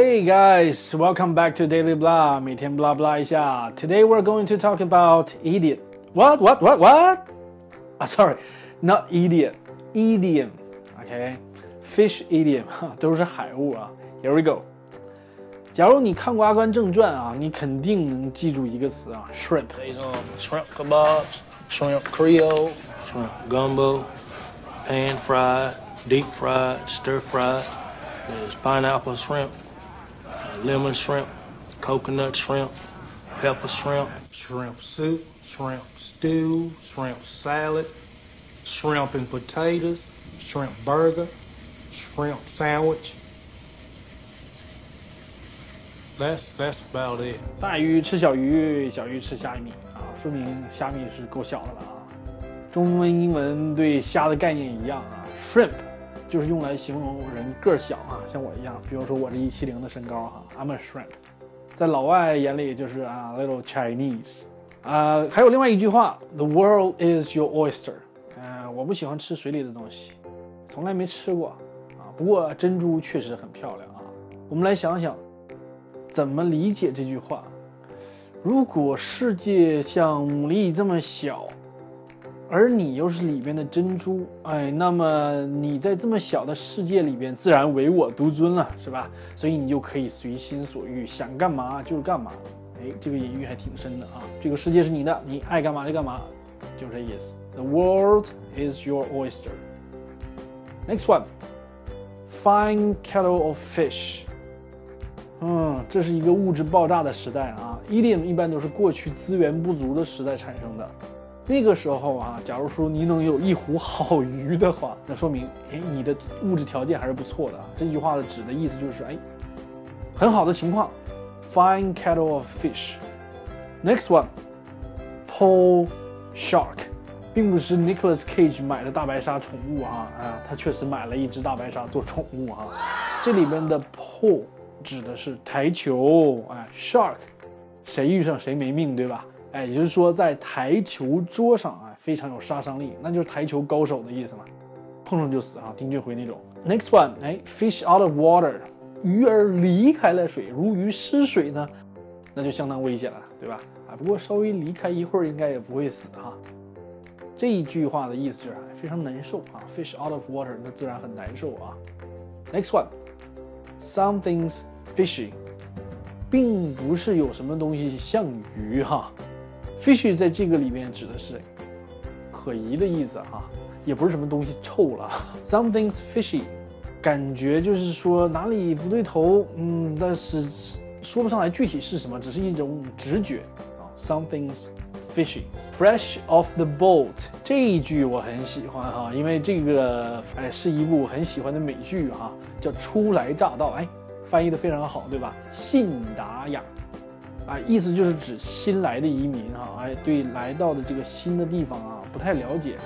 Hey guys, welcome back to Daily Blah. 每天 blah blah 一下。Today we're going to talk about idiot. What? What? What? What? Ah, sorry, not idiot. Idiom. Okay, fish idiom 都是海物啊。Here we go. 假如你看过《阿甘正传》啊，你肯定能记住一个词啊，shrimp。 These um, shrimp kebabs, shrimp creole, shrimp gumbo, pan fried, deep fried, stir fried. There's pineapple shrimp, uh, lemon shrimp, coconut shrimp, pepper shrimp, shrimp soup, shrimp stew, shrimp salad, shrimp and potatoes, shrimp burger, shrimp sandwich. That's that's about it. 大鱼吃小鱼，小鱼吃虾米啊，说明虾米是够小的了啊。中文、英文对虾的概念一样啊，shrimp 就是用来形容人个儿小啊，像我一样，比如说我这一七零的身高哈，I'm a shrimp，在老外眼里就是啊 little Chinese。啊，还有另外一句话，The world is your oyster。嗯，我不喜欢吃水里的东西，从来没吃过啊。不过珍珠确实很漂亮啊。我们来想想。怎么理解这句话？如果世界像牡蛎这么小，而你又是里边的珍珠，哎，那么你在这么小的世界里边，自然唯我独尊了，是吧？所以你就可以随心所欲，想干嘛就是干嘛。哎，这个隐喻还挺深的啊！这个世界是你的，你爱干嘛就干嘛，就这意思。The world is your oyster. Next one, fine kettle of fish. 嗯，这是一个物质爆炸的时代啊，idiom 一般都是过去资源不足的时代产生的。那个时候啊，假如说你能有一壶好鱼的话，那说明哎，你的物质条件还是不错的啊。这句话的指的意思就是哎，很好的情况，fine kettle of fish。Next one，Paul Shark，并不是 Nicholas Cage 买的大白鲨宠物啊啊，他确实买了一只大白鲨做宠物啊。这里边的 Paul。指的是台球，哎，shark，谁遇上谁没命，对吧？哎，也就是说在台球桌上啊，非常有杀伤力，那就是台球高手的意思嘛，碰上就死啊，丁俊晖那种。Next one，哎，fish out of water，鱼儿离开了水，如鱼失水呢，那就相当危险了，对吧？啊，不过稍微离开一会儿应该也不会死哈。这一句话的意思就是非常难受啊，fish out of water，那自然很难受啊。Next one，something's Fishy，并不是有什么东西像鱼哈，fishy 在这个里面指的是可疑的意思哈，也不是什么东西臭了。Something's fishy，感觉就是说哪里不对头，嗯，但是说不上来具体是什么，只是一种直觉啊。Something's fishy，fresh off the boat 这一句我很喜欢哈，因为这个哎是一部很喜欢的美剧哈，叫初来乍到哎。翻译的非常好，对吧？信达雅，啊，意思就是指新来的移民哈，哎，对来到的这个新的地方啊不太了解，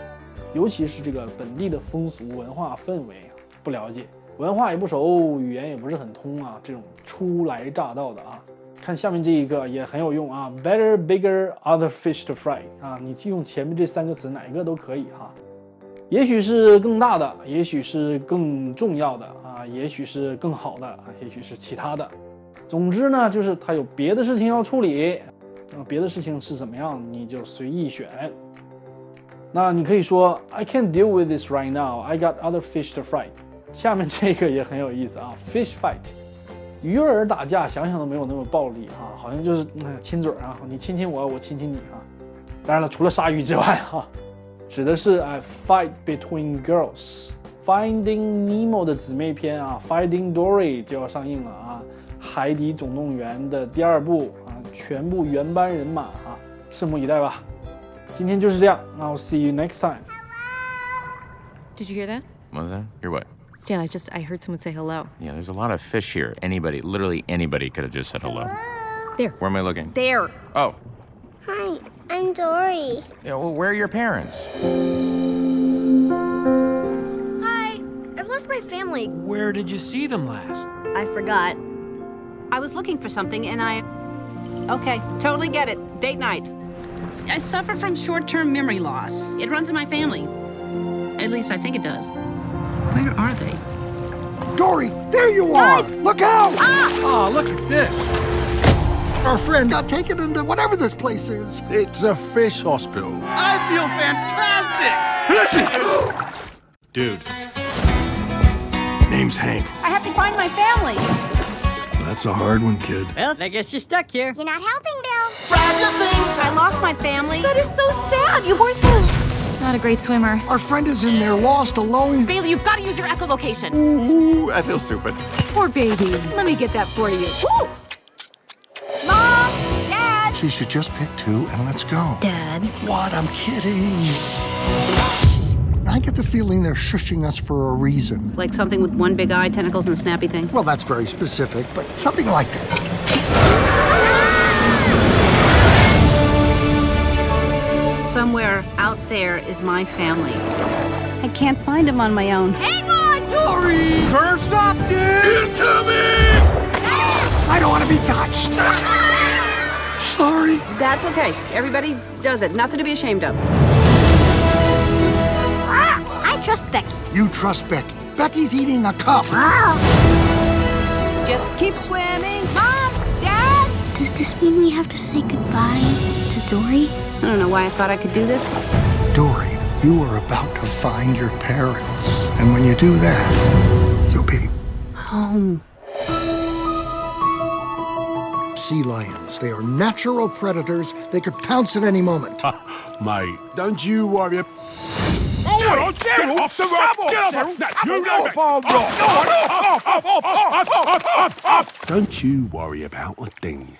尤其是这个本地的风俗文化氛围不了解，文化也不熟，语言也不是很通啊，这种初来乍到的啊，看下面这一个也很有用啊，better, bigger, other fish to fry 啊，你就用前面这三个词哪一个都可以哈。也许是更大的，也许是更重要的啊，也许是更好的啊，也许是其他的。总之呢，就是他有别的事情要处理，那别的事情是怎么样，你就随意选。那你可以说，I can't deal with this right now. I got other fish to fry。下面这个也很有意思啊，fish fight，鱼儿打架，想想都没有那么暴力哈，好像就是亲嘴啊，你亲亲我，我亲亲你啊。当然了，除了鲨鱼之外哈。指的是哎，fight between girls。Finding Nemo 的姊妹篇啊，Finding Dory 就要上映了啊，《海底总动员》的第二部啊，全部原班人马啊，拭目以待吧。今天就是这样，I'll see you next time. Did you hear that? What was that? Hear what? Stan, I just I heard someone say hello. Yeah, there's a lot of fish here. Anybody, literally anybody, could have just said hello. There. Where am I looking? There. Oh. Hi, I'm Dory. Yeah, well, where are your parents? Hi, I've lost my family. Where did you see them last? I forgot. I was looking for something and I. Okay, totally get it. Date night. I suffer from short term memory loss. It runs in my family. At least I think it does. Where are they? Dory, there you are! Look out! Ah! Oh, look at this. Our friend got taken into whatever this place is. It's a fish hospital. I feel fantastic! Listen! Dude. Name's Hank. I have to find my family. That's a hard one, kid. Well, I guess you're stuck here. You're not helping, Bill. Fragile things! I lost my family. That is so sad. You weren't Not a great swimmer. Our friend is in there, lost, alone. Bailey, you've got to use your echolocation. Ooh, I feel stupid. Poor baby. Let me get that for you. Woo! Mom! Dad! She should just pick two and let's go. Dad. What? I'm kidding. I get the feeling they're shushing us for a reason. Like something with one big eye, tentacles, and a snappy thing. Well, that's very specific, but something like that. Somewhere out there is my family. I can't find them on my own. Hang on, Dory! Surf's up, dude! Incoming! I don't want to be touched. Sorry. That's okay. Everybody does it. Nothing to be ashamed of. I trust Becky. You trust Becky. Becky's eating a cup. Just keep swimming. Mom! Dad! Does this mean we have to say goodbye to Dory? I don't know why I thought I could do this. Dory, you are about to find your parents. And when you do that, you'll be Home. sea lions. They are natural predators. They could pounce at any moment. Mate, don't you worry. Oh, Gerald, off the rock! Get off! Get You know Don't you worry about a thing.